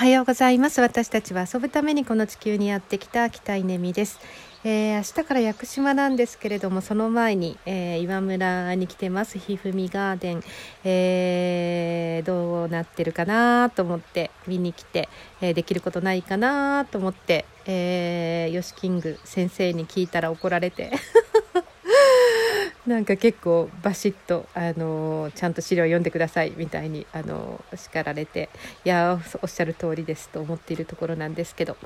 はようございます。私たちは遊ぶためにこの地球にやってきた北稲美です、えー、明日から屋久島なんですけれどもその前に、えー、岩村に来てます。ひふみガーデン、えー、どうなってるかなと思って見に来て、えできることないかなと思って、えー、ヨシキング先生に聞いたら怒られて。なんか結構バシッと、あのちゃんと資料読んでくださいみたいに、あの叱られていやおっしゃる通りですと思っているところなんですけど、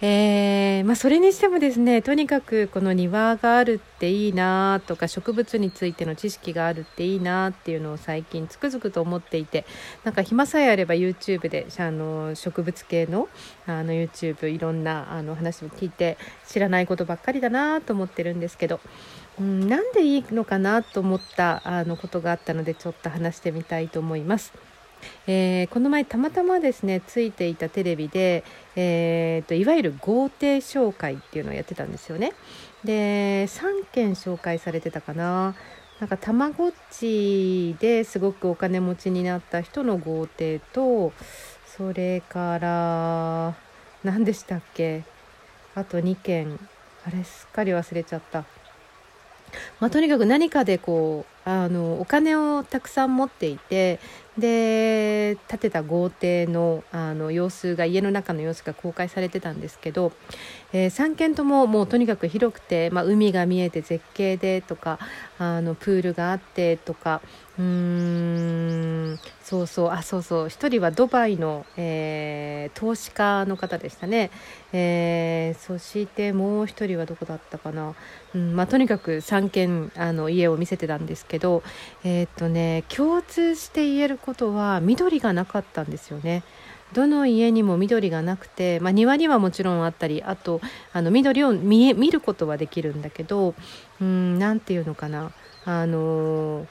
えー、まあ、それにしてもですねとにかくこの庭があるっていいなとか植物についての知識があるっていいなっていうのを最近つくづくと思っていてなんか暇さえあれば YouTube であの植物系のあの YouTube いろんなあの話を聞いて知らないことばっかりだなと思ってるんですけど。うん、なんでいいのかなと思ったあのことがあったのでちょっと話してみたいと思います。えー、この前たまたまですねついていたテレビで、えーと、いわゆる豪邸紹介っていうのをやってたんですよね。で3件紹介されてたかな。なんかたまごっちですごくお金持ちになった人の豪邸とそれから何でしたっけあと2件あれすっかり忘れちゃった。まあ、とにかく何かでこうあのお金をたくさん持っていてで建てた豪邸のあの様子が家の中の様子が公開されてたんですけど、えー、3軒とももうとにかく広くて、まあ、海が見えて絶景でとかあのプールがあってとかうん。そうそう。あそうそう。1人はドバイの、えー、投資家の方でしたね、えー、そしてもう1人はどこだったかな、うんまあ、とにかく3軒あの家を見せてたんですけどえー、っとね共通して言えることは緑がなかったんですよね。どの家にも緑がなくて、まあ、庭にはもちろんあったりあとあの緑を見見ることはできるんだけどうん何て言うのかな。あの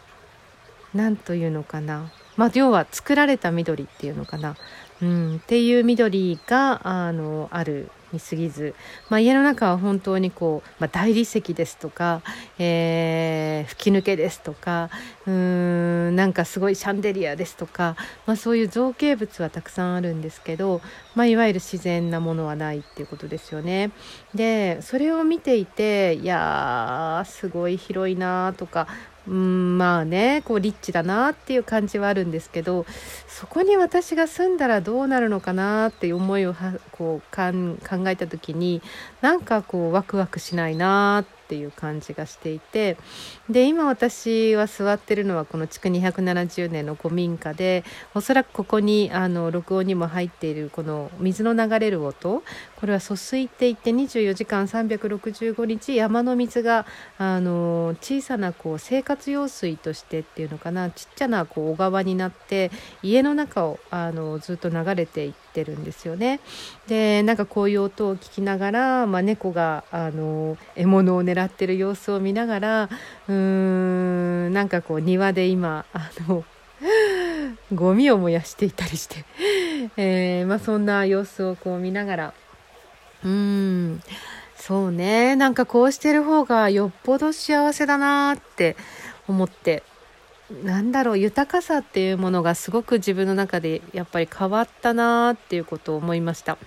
何というのかな、まあ、要は作られた緑っていうのかな、うん、っていう緑があのあるに過ぎず、まあ、家の中は本当にこう、まあ、大理石ですとか、えー、吹き抜けですとかうーんなんかすごいシャンデリアですとか、まあ、そういう造形物はたくさんあるんですけど、まあ、いわゆる自然なものはないっていうことですよね。でそれを見ていていやーすごい広いなとかうんまあねこうリッチだなっていう感じはあるんですけどそこに私が住んだらどうなるのかなっていう思いをはこう考えた時になんかこうワクワクしないなってっていう感じがしていてで今私は座ってるのはこの築270年の古民家でおそらくここにあの録音にも入っているこの水の流れる音これは疎水って言って24時間365日山の水があの小さなこう生活用水としてっていうのかなちっちゃなこう小川になって家の中をあのずっと流れていっててるんですよね。でなんかこういう音を聞きながら、まあ、猫があの獲物を狙ってる様子を見ながらうーんなんかこう庭で今あのゴミを燃やしていたりして、えー、まあ、そんな様子をこう見ながらうーんそうねなんかこうしてる方がよっぽど幸せだなって思ってなんだろう豊かさっていうものがすごく自分の中でやっぱり変わったなっていうことを思いました。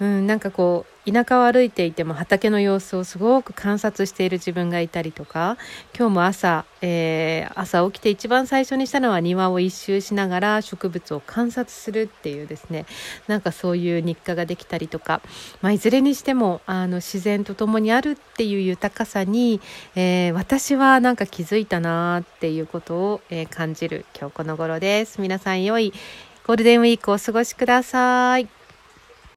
うん、なんかこう田舎を歩いていても畑の様子をすごく観察している自分がいたりとか今日も朝、えー、朝起きて一番最初にしたのは庭を一周しながら植物を観察するっていうですねなんかそういう日課ができたりとか、まあ、いずれにしてもあの自然と共にあるっていう豊かさに、えー、私はなんか気づいたなっていうことを、えー、感じる今日この頃です。皆さん良いゴールデンウィークをお過ごしください。